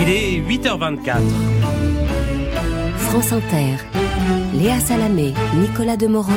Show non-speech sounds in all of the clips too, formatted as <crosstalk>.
Il est 8h24. France Inter, Léa Salamé, Nicolas Demorand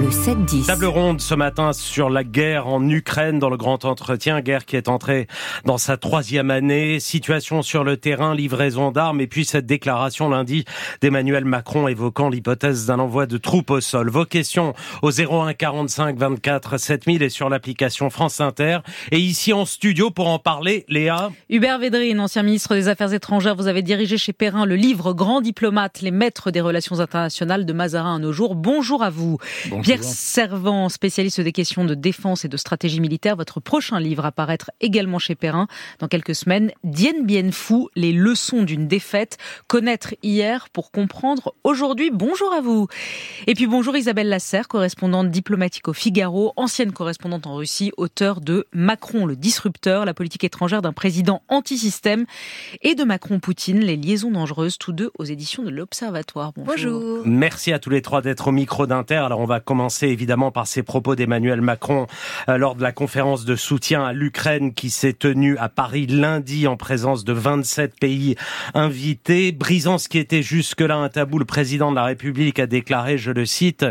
le 7-10. Table ronde ce matin sur la guerre en Ukraine dans le grand entretien, guerre qui est entrée dans sa troisième année, situation sur le terrain, livraison d'armes et puis cette déclaration lundi d'Emmanuel Macron évoquant l'hypothèse d'un envoi de troupes au sol. Vos questions au 01 45 24 7000 et sur l'application France Inter. Et ici en studio pour en parler, Léa. Hubert Védrine, ancien ministre des Affaires étrangères, vous avez dirigé chez Perrin le livre Grand diplomate, les maîtres des relations internationales de Mazarin à nos jours. Bonjour à vous. Pierre Servant, spécialiste des questions de défense et de stratégie militaire, votre prochain livre apparaître également chez Perrin dans quelques semaines. Dien Bien Phu, les leçons d'une défaite, connaître hier pour comprendre aujourd'hui. Bonjour à vous. Et puis bonjour Isabelle Lasserre, correspondante diplomatique au Figaro, ancienne correspondante en Russie, auteur de Macron le disrupteur, la politique étrangère d'un président anti-système et de Macron-Poutine, les liaisons dangereuses, tous deux aux éditions de l'Observatoire. Bonjour. bonjour. Merci à tous les trois d'être au micro d'Inter. Alors on va commencer évidemment par ces propos d'Emmanuel Macron euh, lors de la conférence de soutien à l'Ukraine qui s'est tenue à Paris lundi en présence de 27 pays invités. Brisant ce qui était jusque-là un tabou, le président de la République a déclaré, je le cite,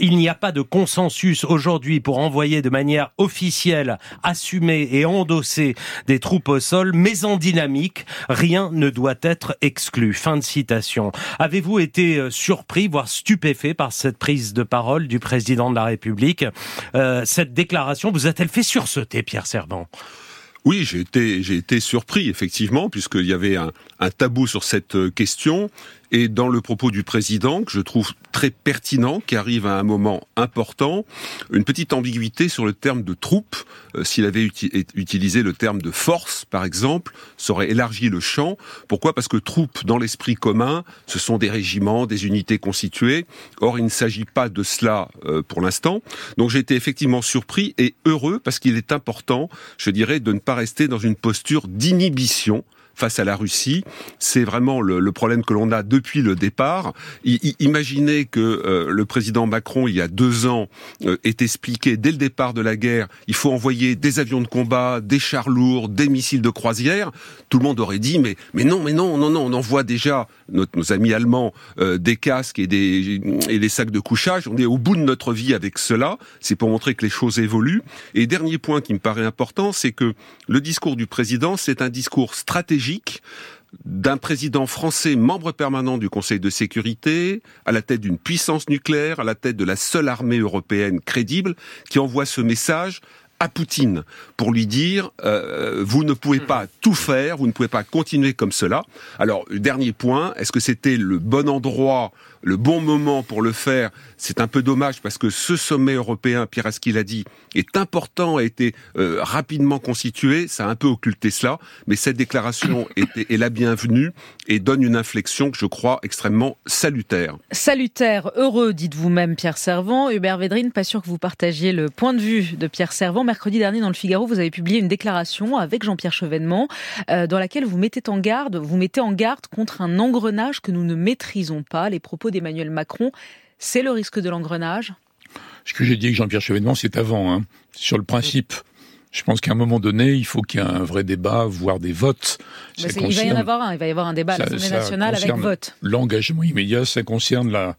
il n'y a pas de consensus aujourd'hui pour envoyer de manière officielle, assumée et endossée des troupes au sol, mais en dynamique, rien ne doit être exclu. Fin de citation. Avez-vous été euh, surpris, voire stupéfait par cette prise de parole du président de la République. Euh, cette déclaration vous a-t-elle fait sursauter, Pierre Servant oui, j'ai été, j'ai été surpris effectivement, puisqu'il y avait un, un, tabou sur cette euh, question et dans le propos du président, que je trouve très pertinent, qui arrive à un moment important, une petite ambiguïté sur le terme de troupe. Euh, s'il avait utilisé le terme de force, par exemple, ça aurait élargi le champ. Pourquoi? Parce que troupe, dans l'esprit commun, ce sont des régiments, des unités constituées. Or, il ne s'agit pas de cela euh, pour l'instant. Donc, j'ai été effectivement surpris et heureux parce qu'il est important, je dirais, de ne pas rester dans une posture d'inhibition face à la Russie. C'est vraiment le, le, problème que l'on a depuis le départ. Imaginez que euh, le président Macron, il y a deux ans, euh, ait expliqué dès le départ de la guerre, il faut envoyer des avions de combat, des chars lourds, des missiles de croisière. Tout le monde aurait dit, mais, mais non, mais non, non, non, on envoie déjà notre, nos amis allemands euh, des casques et des, et des sacs de couchage. On est au bout de notre vie avec cela. C'est pour montrer que les choses évoluent. Et dernier point qui me paraît important, c'est que le discours du président, c'est un discours stratégique d'un président français membre permanent du Conseil de sécurité, à la tête d'une puissance nucléaire, à la tête de la seule armée européenne crédible, qui envoie ce message à Poutine pour lui dire euh, vous ne pouvez pas tout faire, vous ne pouvez pas continuer comme cela. Alors dernier point, est-ce que c'était le bon endroit, le bon moment pour le faire? C'est un peu dommage parce que ce sommet européen, Pierre Aski l'a dit, est important, a été euh, rapidement constitué, ça a un peu occulté cela, mais cette déclaration <coughs> est, est la bienvenue et donne une inflexion que je crois extrêmement salutaire. Salutaire, heureux, dites vous-même Pierre Servant. Hubert Védrine, pas sûr que vous partagiez le point de vue de Pierre Servant mercredi dernier dans le Figaro, vous avez publié une déclaration avec Jean-Pierre Chevènement euh, dans laquelle vous mettez en garde, vous mettez en garde contre un engrenage que nous ne maîtrisons pas. Les propos d'Emmanuel Macron, c'est le risque de l'engrenage? Ce que j'ai dit avec Jean-Pierre Chevènement, c'est avant, hein, sur le principe. Je pense qu'à un moment donné, il faut qu'il y ait un vrai débat, voire des votes. Ça il va y en avoir un, il va y avoir un débat à l'Assemblée nationale avec vote. L'engagement immédiat, ça concerne la,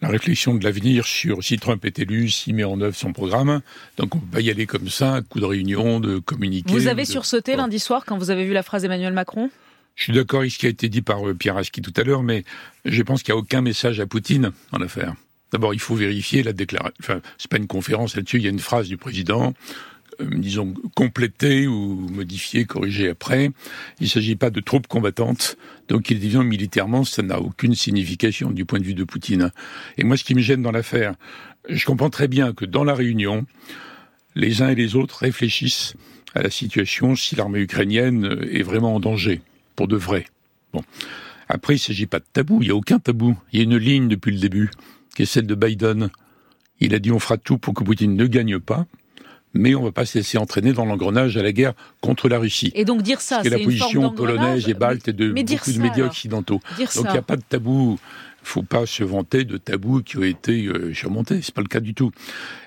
la réflexion de l'avenir sur si Trump est élu, s'il met en œuvre son programme. Donc on peut pas y aller comme ça, coup de réunion, de communiquer. Vous avez sursauté lundi soir quand vous avez vu la phrase d'Emmanuel Macron? Je suis d'accord avec ce qui a été dit par euh, Pierre Aski tout à l'heure, mais je pense qu'il n'y a aucun message à Poutine en affaire. D'abord, il faut vérifier la déclaration. Enfin, c'est pas une conférence là-dessus. Il y a une phrase du président disons, compléter ou modifier, corriger après. Il ne s'agit pas de troupes combattantes. Donc, il dit militairement, ça n'a aucune signification du point de vue de Poutine. Et moi, ce qui me gêne dans l'affaire, je comprends très bien que dans la réunion, les uns et les autres réfléchissent à la situation si l'armée ukrainienne est vraiment en danger, pour de vrai. Bon. Après, il ne s'agit pas de tabou, il n'y a aucun tabou. Il y a une ligne depuis le début, qui est celle de Biden. Il a dit on fera tout pour que Poutine ne gagne pas mais on ne va pas se laisser entraîner dans l'engrenage à la guerre contre la Russie. Et donc dire ça, c'est la position polonaise et balte et de beaucoup de médias occidentaux. donc il n'y a pas de tabou. Il faut pas se vanter de tabous qui ont été euh, surmontés. C'est pas le cas du tout.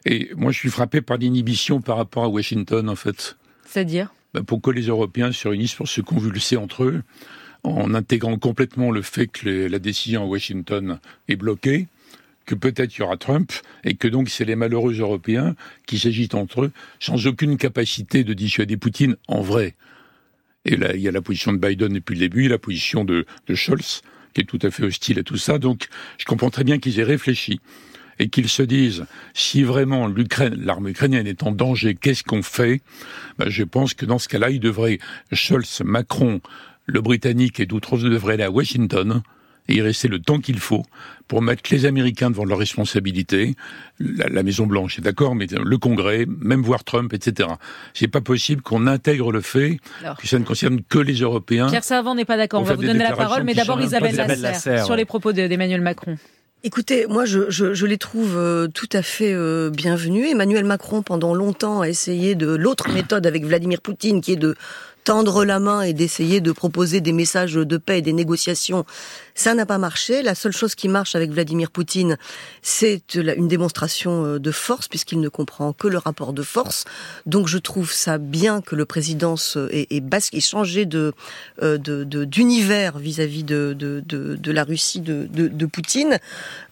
Et moi, je suis frappé par l'inhibition par rapport à Washington, en fait. C'est-à-dire bah, pour que les Européens se réunissent pour se convulser entre eux, en intégrant complètement le fait que la décision à Washington est bloquée, que peut-être il y aura Trump, et que donc c'est les malheureux Européens qui s'agitent entre eux, sans aucune capacité de dissuader Poutine en vrai. Et là, il y a la position de Biden depuis le début, la position de, Scholz, qui est tout à fait hostile à tout ça. Donc, je comprends très bien qu'ils aient réfléchi et qu'ils se disent si vraiment l'Ukraine, l'armée ukrainienne est en danger, qu'est-ce qu'on fait? Ben, Je pense que dans ce cas-là, il devrait Scholz, Macron, le Britannique et d'autres devraient aller à Washington et y rester le temps qu'il faut pour mettre les Américains devant leurs responsabilités. La, Maison Blanche est d'accord, mais le Congrès, même voir Trump, etc. C'est pas possible qu'on intègre le fait que ça ne concerne que les Européens. Pierre Savant n'est pas d'accord. On va vous donner la parole, mais d'abord Isabelle Lasserre, sur les propos d'Emmanuel Macron. Écoutez, moi je, je, je les trouve euh, tout à fait euh, bienvenus. Emmanuel Macron, pendant longtemps, a essayé de l'autre méthode avec Vladimir Poutine, qui est de tendre la main et d'essayer de proposer des messages de paix et des négociations, ça n'a pas marché. La seule chose qui marche avec Vladimir Poutine, c'est une démonstration euh, de force, puisqu'il ne comprend que le rapport de force. Donc je trouve ça bien que le président ait, basque, ait changé de euh, d'univers vis-à-vis de, de, de, la Russie de, de, Poutine.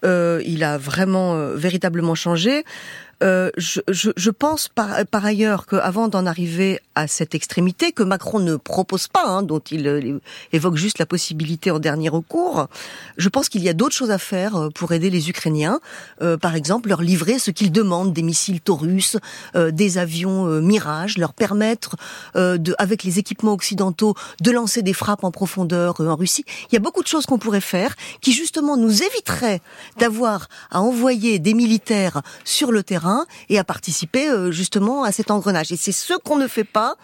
Euh, il a vraiment, véritablement changé. Euh, je, je, pense par, par ailleurs qu'avant d'en arriver à cette extrémité que Macron ne propose pas, hein, dont il euh, évoque juste la possibilité en dernier recours, je pense qu'il y a d'autres choses à faire euh, pour aider les Ukrainiens. Euh, par exemple, leur livrer ce qu'ils demandent, des missiles Taurus, des avions Mirage, leur permettre, de, avec les équipements occidentaux, de lancer des frappes en profondeur en Russie. Il y a beaucoup de choses qu'on pourrait faire qui justement nous éviteraient d'avoir à envoyer des militaires sur le terrain et à participer euh, justement à cet engrenage. Et c'est ce qu'on ne fait pas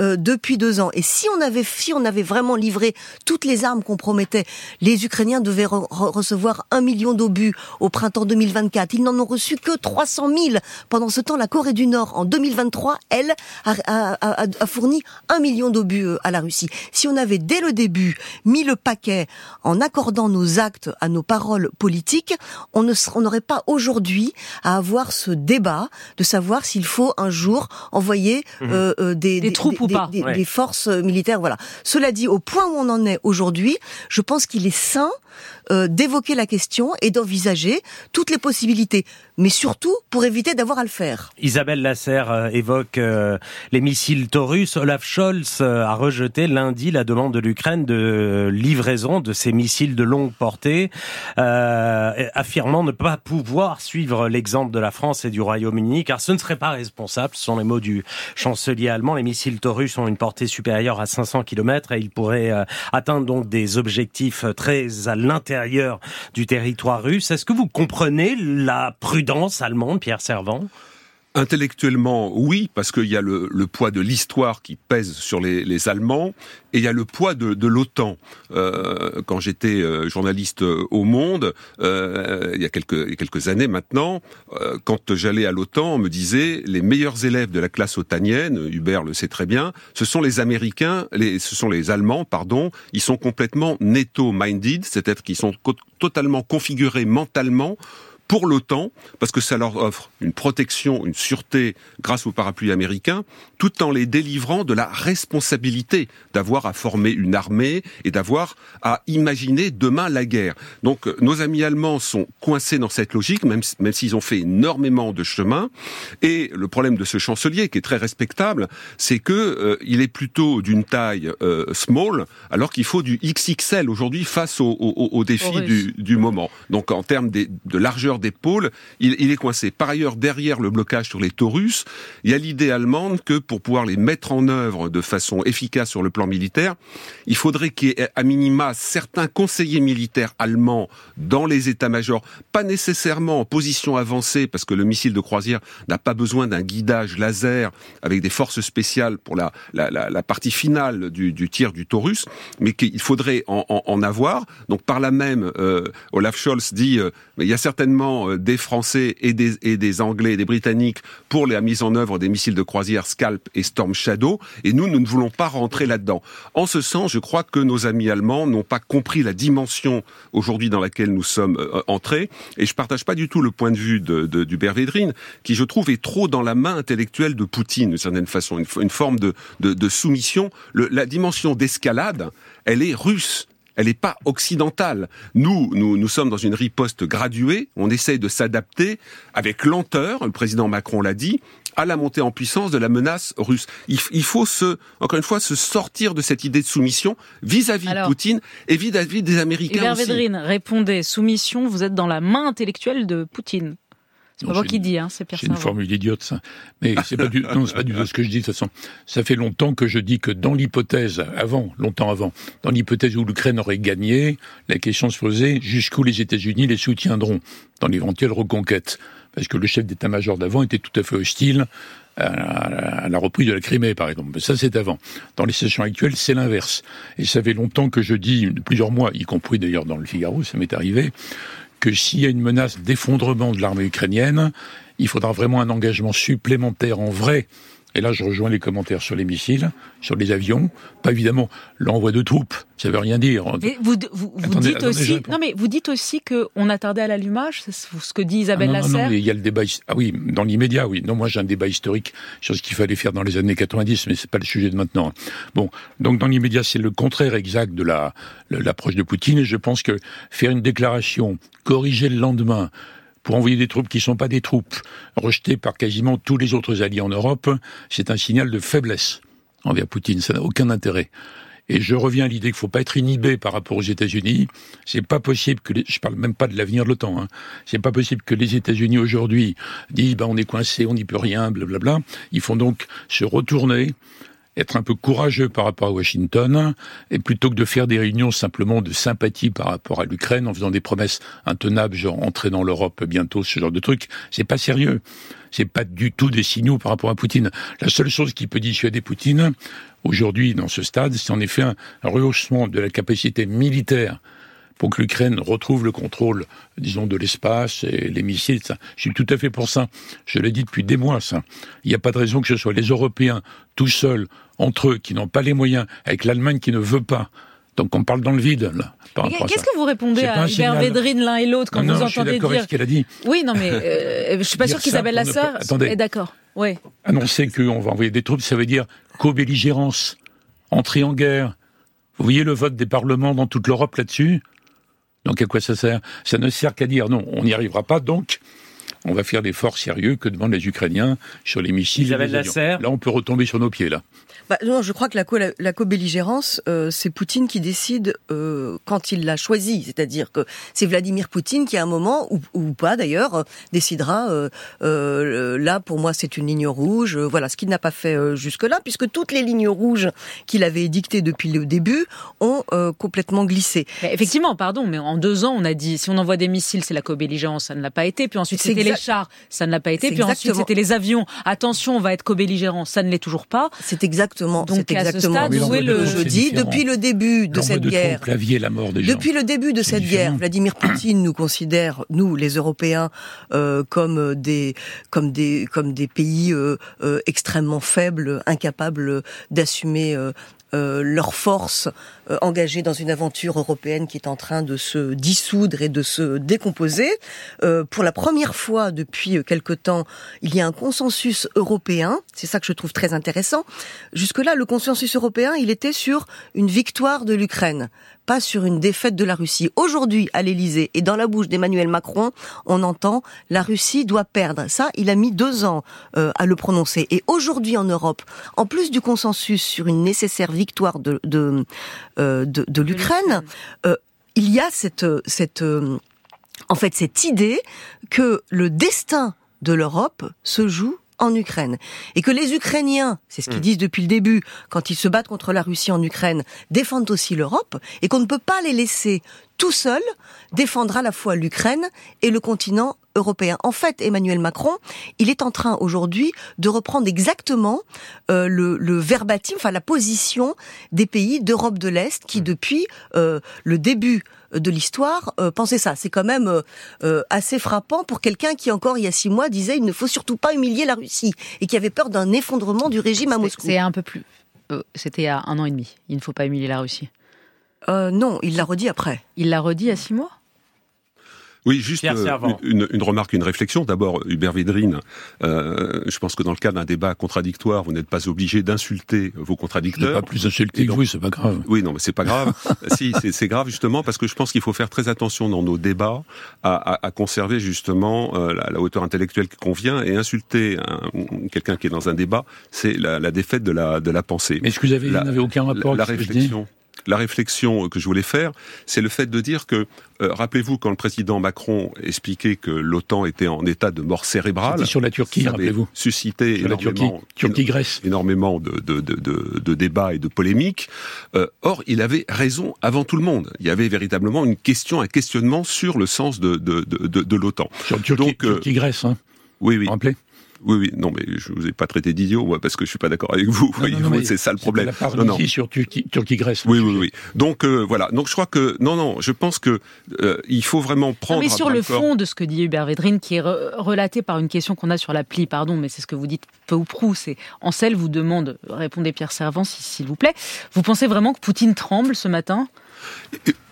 euh, depuis deux ans. Et si on avait, si on avait vraiment livré toutes les armes qu'on promettait, les Ukrainiens devaient recevoir un million d'obus au printemps 2024. Ils n'en ont reçu que 300 000. Pendant ce temps, la Corée du Nord, en 2023, elle a, a, a, fourni un million d'obus euh, à la Russie. Si on avait dès le début mis le paquet en accordant nos actes à nos paroles politiques, on n'aurait pas aujourd'hui à avoir ce débat de savoir s'il faut un jour envoyer mmh. euh, des, des, troupes des, forces militaires. Voilà. Cela dit, au point où on en est aujourd'hui, je pense qu'il est sain euh, d'évoquer la question et d'envisager toutes les possibilités, mais surtout pour éviter d'avoir à le faire. Isabelle Lasserre euh, évoque euh, les missiles Taurus. Olaf Scholz a rejeté lundi la demande de l'Ukraine de livraison de ces missiles de longue portée, affirmant ne pas pouvoir suivre l'exemple de la France et du Royaume-Uni, car ce ne serait pas responsable. Ce sont les mots du chancelier allemand. Les missiles Taurus ont une portée supérieure à 500 km et ils pourraient atteindre donc des objectifs très à l'intérieur du territoire russe. Est-ce que vous comprenez la prudence allemande, Pierre Servant Intellectuellement, oui, parce qu'il y a le, poids de l'histoire qui pèse sur les, Allemands, et il y a le poids de, l'OTAN. Euh, quand j'étais euh, journaliste euh, au Monde, il y a quelques, quelques années maintenant, quand j'allais à l'OTAN, on me disait les meilleurs élèves de la classe otanienne, Hubert le sait très bien, ce sont les Américains, les, ce sont les Allemands, pardon, ils sont complètement netto-minded, c'est-à-dire qu'ils sont totalement configurés mentalement pour l'OTAN, parce que ça leur offre une protection, une sûreté grâce au parapluie américain, tout en les délivrant de la responsabilité d'avoir à former une armée et d'avoir à imaginer demain la guerre. Donc euh, nos amis allemands sont coincés dans cette logique, même, même s'ils ont fait énormément de chemin. Et le problème de ce chancelier, qui est très respectable, c'est que euh, il est plutôt d'une taille euh, small, alors qu'il faut du XXL aujourd'hui face aux au, au défis du, du, moment. Donc en termes de largeur d'épaule, il, il, est coincé. Par ailleurs, derrière le blocage sur les Taurus, il y a l'idée allemande que pour pouvoir les mettre en œuvre de façon efficace sur le plan militaire, il faudrait qu'il y ait à minima certains conseillers militaires allemands dans les états-majors, pas nécessairement en position avancée, parce que le missile de croisière n'a pas besoin d'un guidage laser avec des forces spéciales pour la, partie finale du, tir du Taurus, mais qu'il faudrait en, avoir. Donc par là même, euh, Olaf Scholz dit, euh, il y a certainement Euh, des Français et des, Anglais et des Britanniques pour la mise en œuvre des missiles de croisière Scalp et Storm Shadow. Et nous, nous ne voulons pas rentrer là-dedans. En ce sens, je crois que nos amis allemands n'ont pas compris la dimension aujourd'hui dans laquelle nous sommes euh, entrés. Et je partage pas du tout le point de vue de, du Védrine, qui je trouve est trop dans la main intellectuelle de Poutine, d'une certaine façon, une, forme de, soumission. La dimension d'escalade, elle est russe elle n'est pas occidentale. Nous, nous, nous sommes dans une riposte graduée. On essaye de s'adapter avec lenteur. Le président Macron l'a dit à la montée en puissance de la menace russe. Il, faut se, encore une fois, se sortir de cette idée de soumission vis-à-vis de Poutine et vis-à-vis des Américains Hubert. Védrine, répondez, soumission, vous êtes dans la main intellectuelle de Poutine. C'est pas moi qui dis, hein, c'est Pierre C'est une formule idiote, ça. Mais c'est pas du, <laughs> non, c'est pas du tout ce que je dis, de toute façon. Ça fait longtemps que je dis que dans l'hypothèse, avant, longtemps avant, dans l'hypothèse où l'Ukraine aurait gagné, la question se posait jusqu'où les États-Unis les soutiendront dans l'éventuelle reconquête? Parce que le chef d'état-major d'avant était tout à fait hostile à la reprise de la Crimée, par exemple. Mais ça, c'est avant. Dans les sessions actuelles, c'est l'inverse. Et ça fait longtemps que je dis, plusieurs mois, y compris d'ailleurs dans le Figaro, ça m'est arrivé, que s'il y a une menace d'effondrement de l'armée ukrainienne, il faudra vraiment un engagement supplémentaire en vrai. Et là, je rejoins les commentaires sur les missiles, sur les avions. Pas évidemment l'envoi de troupes, ça veut rien dire. Mais vous, vous, vous dites aussi, non mais vous dites aussi que on a tardé à l'allumage, c'est ce que dit Isabelle ah non, Lasserre. Non, il y a le débat. Ah oui, dans l'immédiat, oui. Non, moi j'ai un débat historique sur ce qu'il fallait faire dans les années 90, mais c'est pas le sujet de maintenant. Bon, donc dans l'immédiat, c'est le contraire exact de la l'approche de Poutine. Et je pense que faire une déclaration, corriger le lendemain, pour envoyer des troupes qui ne sont pas des troupes, rejetées par quasiment tous les autres alliés en Europe, c'est un signal de faiblesse envers Poutine. Ça n'a aucun intérêt. Et je reviens à l'idée qu'il ne faut pas être inhibé par rapport aux États-Unis. C'est pas possible que les... je parle même pas de l'avenir de l'OTAN. Hein. C'est pas possible que les États-Unis aujourd'hui disent bah on est coincé, on n'y peut rien, blablabla. Ils font donc se retourner être un peu courageux par rapport à Washington, et plutôt que de faire des réunions simplement de sympathie par rapport à l'Ukraine, en faisant des promesses intenables, genre entrer dans l'Europe bientôt, ce genre de truc, c'est pas sérieux. C'est pas du tout des signaux par rapport à Poutine. La seule chose qui peut dissuader Poutine, aujourd'hui, dans ce stade, c'est en effet un rehaussement de la capacité militaire pour que l'Ukraine retrouve le contrôle, disons, de l'espace et les missiles. Ça. Je suis tout à fait pour ça. Je l'ai dit depuis des mois, ça. Il n'y a pas de raison que ce soit les Européens, tout seuls, entre eux, qui n'ont pas les moyens, avec l'Allemagne qui ne veut pas. Donc on parle dans le vide, là. Qu'est-ce que vous répondez à Hubert Védrine l'un et l'autre quand non, vous non, entendez je dire ce qu'elle a dit. Oui, non, mais euh, je suis pas sûr qu'Isabelle Lasserre est d'accord. Oui. Annoncer qu'on va envoyer des troupes, ça veut dire co-belligérance, entrer en guerre. Vous voyez le vote des parlements dans toute l'Europe là-dessus? Donc à quoi ça sert? Ça ne sert qu'à dire non, on n'y arrivera pas, donc on va faire l'effort sérieux que demandent les Ukrainiens sur les missiles. Isabelle Lasserre. Là, on peut retomber sur nos pieds, là. Bah, non, je crois que la, co la, co-belligérance, euh, c'est Poutine qui décide euh, quand il l'a choisi. C'est-à-dire que c'est Vladimir Poutine qui, à un moment, ou, ou pas d'ailleurs, euh, décidera, euh, euh, là, pour moi, c'est une ligne rouge. voilà, ce qu'il n'a pas fait jusque-là, puisque toutes les lignes rouges qu'il avait dictées depuis le début ont complètement glissé. Mais effectivement, pardon, mais en deux ans, on a dit, si on envoie des missiles, c'est la co-belligérance, ça ne l'a pas été. Puis ensuite, c'était les chars, ça ne l'a pas été. Puis ensuite, c'était les avions. Attention, on va être co-belligérant, ça ne l'est toujours pas. C'est exactement exactement. Donc c'est exactement. Stade, où est le je dis depuis le début de cette de guerre. la mort des depuis le début de cette différent. guerre, Vladimir Poutine nous considère, nous les Européens, euh, comme des comme des comme des pays euh, euh, extrêmement faibles, incapables d'assumer euh, euh, leurs forces euh, engagées dans une aventure européenne qui est en train de se dissoudre et de se décomposer. Euh, pour la première fois depuis quelque temps, il y a un consensus européen. C'est ça que je trouve très intéressant. Jusque-là, le consensus européen, il était sur une victoire de l'Ukraine pas sur une défaite de la Russie. Aujourd'hui, à l'Élysée et dans la bouche d'Emmanuel Macron, on entend la Russie doit perdre. Ça, il a mis deux ans euh, à le prononcer. Et aujourd'hui en Europe, en plus du consensus sur une nécessaire victoire de de, euh, de, de l'Ukraine, euh, il y a cette cette euh, en fait cette idée que le destin de l'Europe se joue en Ukraine. Et que les Ukrainiens, c'est ce qu'ils disent depuis le début, quand ils se battent contre la Russie en Ukraine, défendent aussi l'Europe, et qu'on ne peut pas les laisser tout seuls défendre à la fois l'Ukraine et le continent européen. En fait, Emmanuel Macron, il est en train aujourd'hui de reprendre exactement euh, le, le verbatim, enfin la position des pays d'Europe de l'Est qui, depuis euh, le début de l'histoire, euh, pensaient ça. C'est quand même assez frappant pour quelqu'un qui encore il y a six mois disait il ne faut surtout pas humilier la Russie et qui avait peur d'un effondrement du régime à Moscou. C'est un peu plus. C'était a un an et demi. Il ne faut pas humilier la Russie. non, il l'a redit après. Il l'a redit à six mois? Oui, juste euh, une, une, remarque, une réflexion. D'abord, Hubert Védrine, euh, je pense que dans le cas d'un débat contradictoire, vous n'êtes pas obligé d'insulter vos contradicteurs. Pas plus insulté que vous, c'est pas grave. Oui, non, mais c'est pas grave. <laughs> si, c'est grave justement parce que je pense qu'il faut faire très attention dans nos débats à, à, à conserver justement euh, la, la, hauteur intellectuelle qui convient et insulter quelqu'un qui est dans un débat, c'est la, la, défaite de la de la pensée. Mais est-ce que vous avez, n'avez aucun rapport la, la réflexion la réflexion que je voulais faire, c'est le fait de dire que, euh, rappelez-vous, quand le président Macron expliquait que l'OTAN était en état de mort cérébrale, sur la Turquie, rappelez-vous, suscité énormément, Turquie, Grèce. énormément de, de, de, de, débats et de polémiques. Euh, or, il avait raison avant tout le monde. Il y avait véritablement une question, un questionnement sur le sens de, de, de, l'OTAN. Sur Turquie, Donc, euh, Turquie Grèce, hein. Oui, oui. Rappelez? Oui, oui, non, mais je vous ai pas traité d'idiot, moi, parce que je suis pas d'accord avec vous. c'est ça le problème. La non, non. sur Turquie, Turquie Grèce. Oui, oui, oui. Donc euh, voilà. Donc je crois que non, non. Je pense que euh, il faut vraiment prendre. mais sur le fond de ce que dit Hubert Védrine, qui est relaté par une question qu'on a sur l'appli, pardon, mais c'est ce que vous dites peu ou prou. C'est Ansel vous demande, répondez Pierre Servant, s'il vous plaît. Vous pensez vraiment que Poutine tremble ce matin?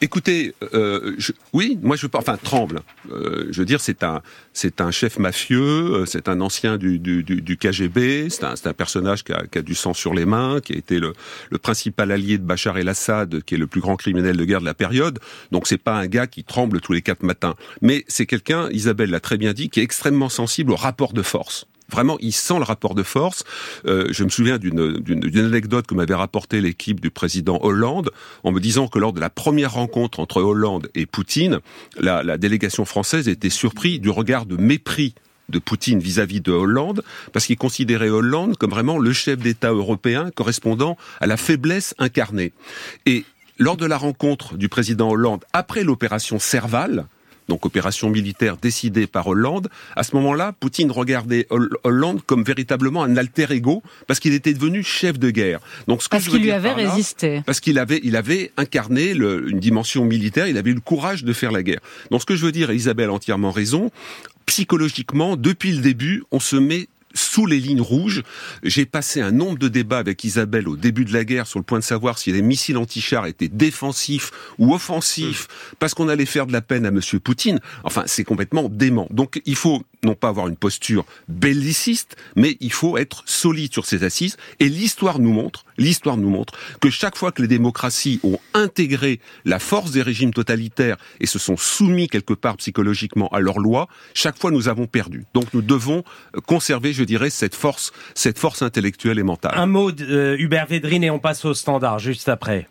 Écoutez, euh, je, oui, moi je enfin tremble. Euh, je veux dire, c'est un c'est un chef mafieux, euh, c'est un ancien du, du, du, KGB, c'est un, un personnage qui a, qui a, du sang sur les mains, qui a été le, le principal allié de Bachar el-Assad, qui est le plus grand criminel de guerre de la période. Donc c'est pas un gars qui tremble tous les quatre matins, mais c'est quelqu'un, Isabelle l'a très bien dit, qui est extrêmement sensible au rapport de force. Vraiment, il sent le rapport de force. Euh, je me souviens d'une anecdote que m'avait rapporté l'équipe du président Hollande en me disant que lors de la première rencontre entre Hollande et Poutine, la, la délégation française était surprise du regard de mépris de Poutine vis-à-vis -vis de Hollande, parce qu'il considérait Hollande comme vraiment le chef d'État européen correspondant à la faiblesse incarnée. Et lors de la rencontre du président Hollande après l'opération Serval, donc opération militaire décidée par Hollande, à ce moment-là, Poutine regardait Hollande comme véritablement un alter ego parce qu'il était devenu chef de guerre. Donc ce parce qu'il lui avait résisté. Parce qu'il avait, il avait incarné le, une dimension militaire, il avait eu le courage de faire la guerre. Donc ce que je veux dire, et Isabelle a entièrement raison, psychologiquement, depuis le début, on se met sous les lignes rouges. J'ai passé un nombre de débats avec Isabelle au début de la guerre sur le point de savoir si les missiles anti-chars étaient défensifs ou offensifs parce qu'on allait faire de la peine à Monsieur Poutine. Enfin, c'est complètement dément. Donc, il faut non pas avoir une posture belliciste, mais il faut être solide sur ses assises. Et l'histoire nous montre, l'histoire nous montre que chaque fois que les démocraties ont intégré la force des régimes totalitaires et se sont soumis quelque part psychologiquement à leurs lois, chaque fois nous avons perdu. Donc nous devons conserver, je dirais, cette force, cette force intellectuelle et mentale. Un mot, de, euh, Hubert Védrine, et on passe au standard juste après.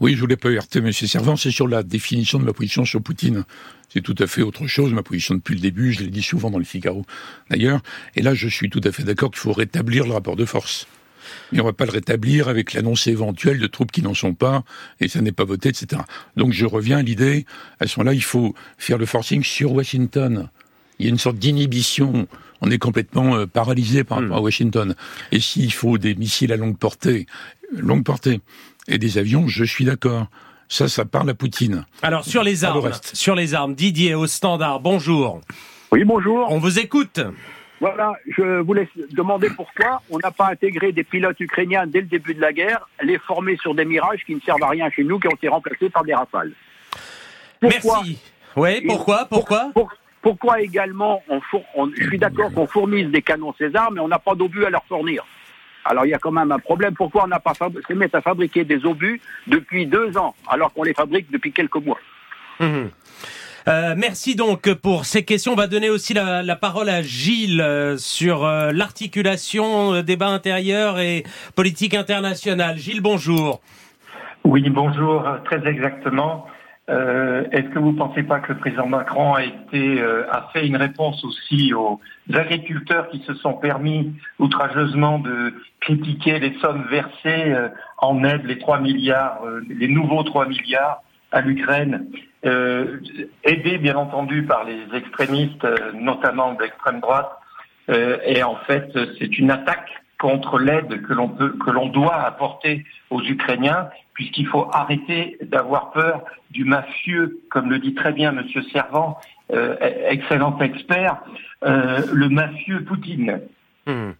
Oui, je voulais pas heurter M. Servant, c'est sur la définition de ma position sur Poutine. C'est tout à fait autre chose, ma position depuis le début, je l'ai dit souvent dans le Figaro d'ailleurs. Et là, je suis tout à fait d'accord qu'il faut rétablir le rapport de force. Mais on va pas le rétablir avec l'annonce éventuelle de troupes qui n'en sont pas, et ça n'est pas voté, etc. Donc je reviens à l'idée, à ce moment-là, il faut faire le forcing sur Washington. Il y a une sorte d'inhibition. On est complètement euh, paralysé par rapport à hmm. Washington. Et s'il faut des missiles à longue portée, longue portée, et des avions, je suis d'accord. Ça, ça parle à Poutine. Alors sur les armes, sur les armes, Didier au standard. Bonjour. Oui, bonjour. On vous écoute. Voilà, je voulais demander pourquoi on n'a pas intégré des pilotes ukrainiens dès le début de la guerre, les former sur des mirages qui ne servent à rien chez nous, qui ont été remplacés par des rafales. Merci. Oui, pourquoi Pourquoi? Pourquoi également, on, je suis d'accord qu'on fournisse des canons César, mais on n'a pas d'obus à leur fournir. Alors il y a quand même un problème. Pourquoi on n'a pas se mettre à fabriquer des obus depuis deux ans, alors qu'on les fabrique depuis quelques mois? Hum. Euh, merci donc pour ces questions. On va donner aussi la, la parole à Gilles euh, sur euh, l'articulation euh, débat intérieur et politique internationale. Gilles, bonjour. Oui, bonjour. Très exactement. Euh, Est-ce que vous ne pensez pas que le président Macron a été euh, a fait une réponse aussi aux agriculteurs qui se sont permis outrageusement de critiquer les sommes versées euh, en aide, les 3 milliards, euh, les nouveaux 3 milliards à l'Ukraine, euh, aidé bien entendu par les extrémistes, euh, notamment d'extrême droite. Euh, et en fait, c'est une attaque contre l'aide que l'on peut, que l'on doit apporter aux Ukrainiens, puisqu'il faut arrêter d'avoir peur du mafieux, comme le dit très bien Monsieur Servant, euh, excellent expert, euh, le mafieux Poutine. Hmm.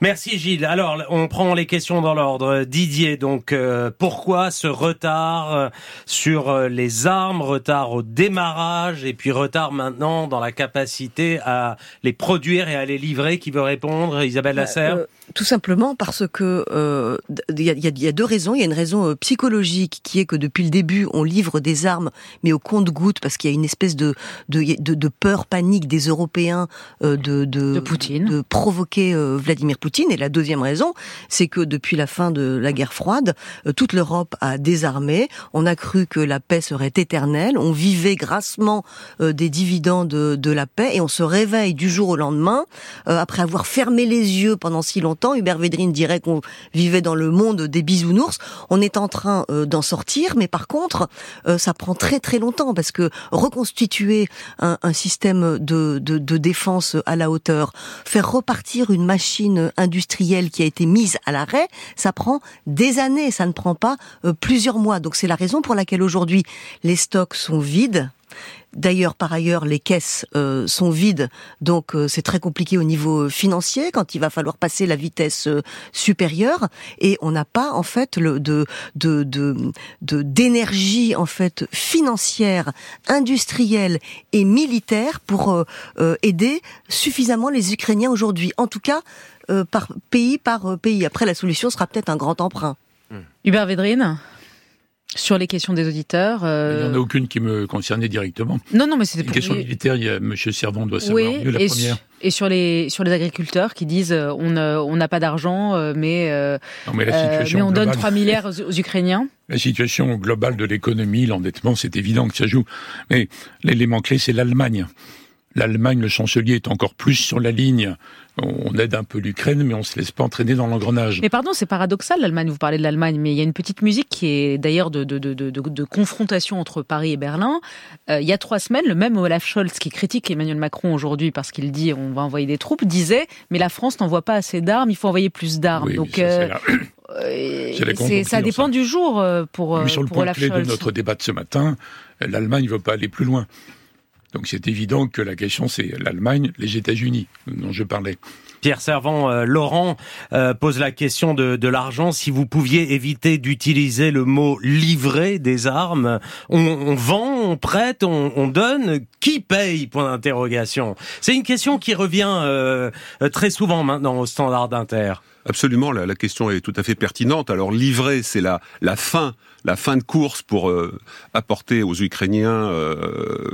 Merci Gilles. Alors, on prend les questions dans l'ordre. Didier, donc, euh, pourquoi ce retard sur les armes, retard au démarrage et puis retard maintenant dans la capacité à les produire et à les livrer? Qui veut répondre? Isabelle bah, Lasserre tout simplement parce que euh, il y, a, y, a, deux raisons. Il y a une raison euh, psychologique qui est que depuis le début, on livre des armes, mais au compte-goutte, parce qu'il y a une espèce de, de, de, peur, panique des Européens euh, de, de, de, provoquer Vladimir Poutine. Et la deuxième raison, c'est que depuis la fin de la guerre froide, toute l'Europe a désarmé. On a cru que la paix serait éternelle. On vivait grassement des dividendes de, de la paix, et on se réveille du jour au lendemain après avoir fermé les yeux pendant si longtemps Hubert Védrine dirait qu'on vivait dans le monde des bisounours. On est en train euh, d'en sortir, mais par contre, euh, ça prend très très longtemps parce que reconstituer un, système de, de, défense à la hauteur, faire repartir une machine industrielle qui a été mise à l'arrêt, ça prend des années, ça ne prend pas euh, plusieurs mois. Donc c'est la raison pour laquelle aujourd'hui les stocks sont vides D'ailleurs, par ailleurs, les caisses euh, sont vides, donc euh, c'est très compliqué au niveau financier quand il va falloir passer la vitesse euh, supérieure, et on n'a pas en fait de d'énergie en fait financière, industrielle et militaire pour aider suffisamment les Ukrainiens aujourd'hui. En tout cas, par pays par pays. Après, la solution sera peut-être un grand emprunt. Hubert Védrine? Sur les questions des auditeurs. Il n'y en a aucune qui me concernait directement. Non, non, mais c'était pour... Les questions militaires, il y a M. Servant doit savoir mieux la et première. et sur les, sur les agriculteurs qui disent euh, on on n'a pas d'argent, euh, mais, euh, mais, la mais on donne 3 milliards aux, Ukrainiens. La situation globale de l'économie, l'endettement, c'est évident que ça joue. Mais l'élément clé, c'est l'Allemagne. L'Allemagne, le chancelier est encore plus sur la ligne. On aide un peu l'Ukraine, mais on se laisse pas entraîner dans l'engrenage. Mais pardon, c'est paradoxal l'Allemagne. Vous parlez de l'Allemagne, mais il y a une petite musique qui est d'ailleurs de, de, de, de, confrontation entre Paris et Berlin. Euh, il y a trois semaines, le même Olaf Scholz qui critique Emmanuel Macron aujourd'hui parce qu'il dit on va envoyer des troupes disait mais la France n'envoie pas assez d'armes, il faut envoyer plus d'armes. Donc euh, euh, ça dépend du jour pour, mais sur le point clé de notre débat de ce matin, l'Allemagne ne veut pas aller plus loin. Donc c'est évident que la question c'est l'Allemagne, les États-Unis dont je parlais. Pierre Servant, euh, Laurent euh, pose la question de, l'argent. Si vous pouviez éviter d'utiliser le mot livrer des armes, on, vend, on prête, on, on, donne, qui paye? Point d'interrogation. C'est une question qui revient euh, très souvent maintenant au standard d'Inter. Absolument, la, question est tout à fait pertinente. Alors livrer, c'est la, fin la fin de course pour apporter aux Ukrainiens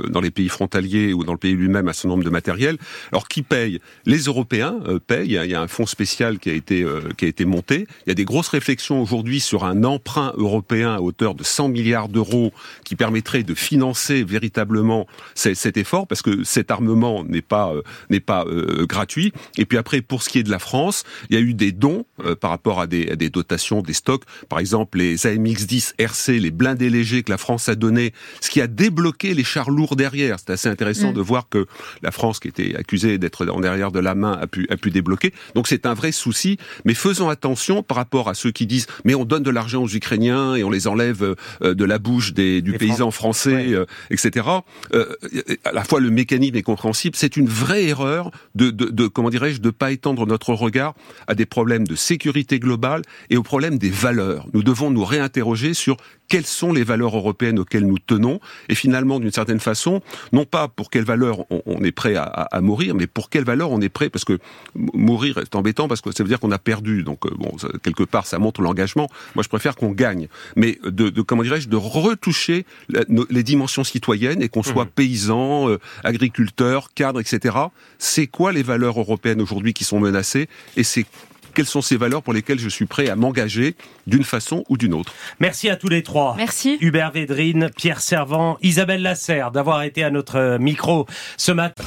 dans les pays frontaliers ou dans le pays lui-même un certain nombre de matériel. Alors qui paye? Les Européens Il y, a, un fonds spécial qui a été qui a été monté. Il y a des grosses réflexions aujourd'hui sur un emprunt européen à hauteur de 100 milliards d'euros qui permettrait de financer véritablement cet effort parce que cet armement n'est pas n'est pas gratuit. Et puis après, pour ce qui est de la France, il y a eu des dons par rapport à des, à des dotations, des stocks. Par exemple, les AMX-10 RC, les blindés légers que la France a donnés, ce qui a débloqué les chars lourds derrière. C'est assez intéressant mm. de voir que la France, qui était accusée d'être en derrière de la main, a pu, a pu débloquer. Donc c'est un vrai souci. Mais faisons attention par rapport à ceux qui disent mais on donne de l'argent aux Ukrainiens et on les enlève euh, de la bouche des, du paysan français, euh, etc. Euh, à la fois le mécanisme est compréhensible. C'est une vraie erreur de, de, de comment dirais-je, de pas étendre notre regard à des problèmes de sécurité globale et aux problèmes des valeurs. Nous devons nous réinterroger sur quelles sont les valeurs européennes auxquelles nous tenons, et finalement, d'une certaine façon, non pas pour quelles valeurs on, est prêt à, mourir, mais pour quelles valeurs on est prêt, parce que mourir est embêtant, parce que ça veut dire qu'on a perdu, donc euh, bon, quelque part, ça montre l'engagement. Moi, je préfère qu'on gagne, mais de, comment dirais-je, de retoucher les dimensions citoyennes et qu'on soit mmh. paysan, euh, agriculteur, cadre, etc. C'est quoi les valeurs européennes aujourd'hui qui sont menacées, et c'est quelles sont ces valeurs pour lesquelles je suis prêt à m'engager d'une façon ou d'une autre? Merci à tous les trois. Merci. Hubert Védrine, Pierre Servant, Isabelle Lasserre d'avoir été à notre micro ce matin.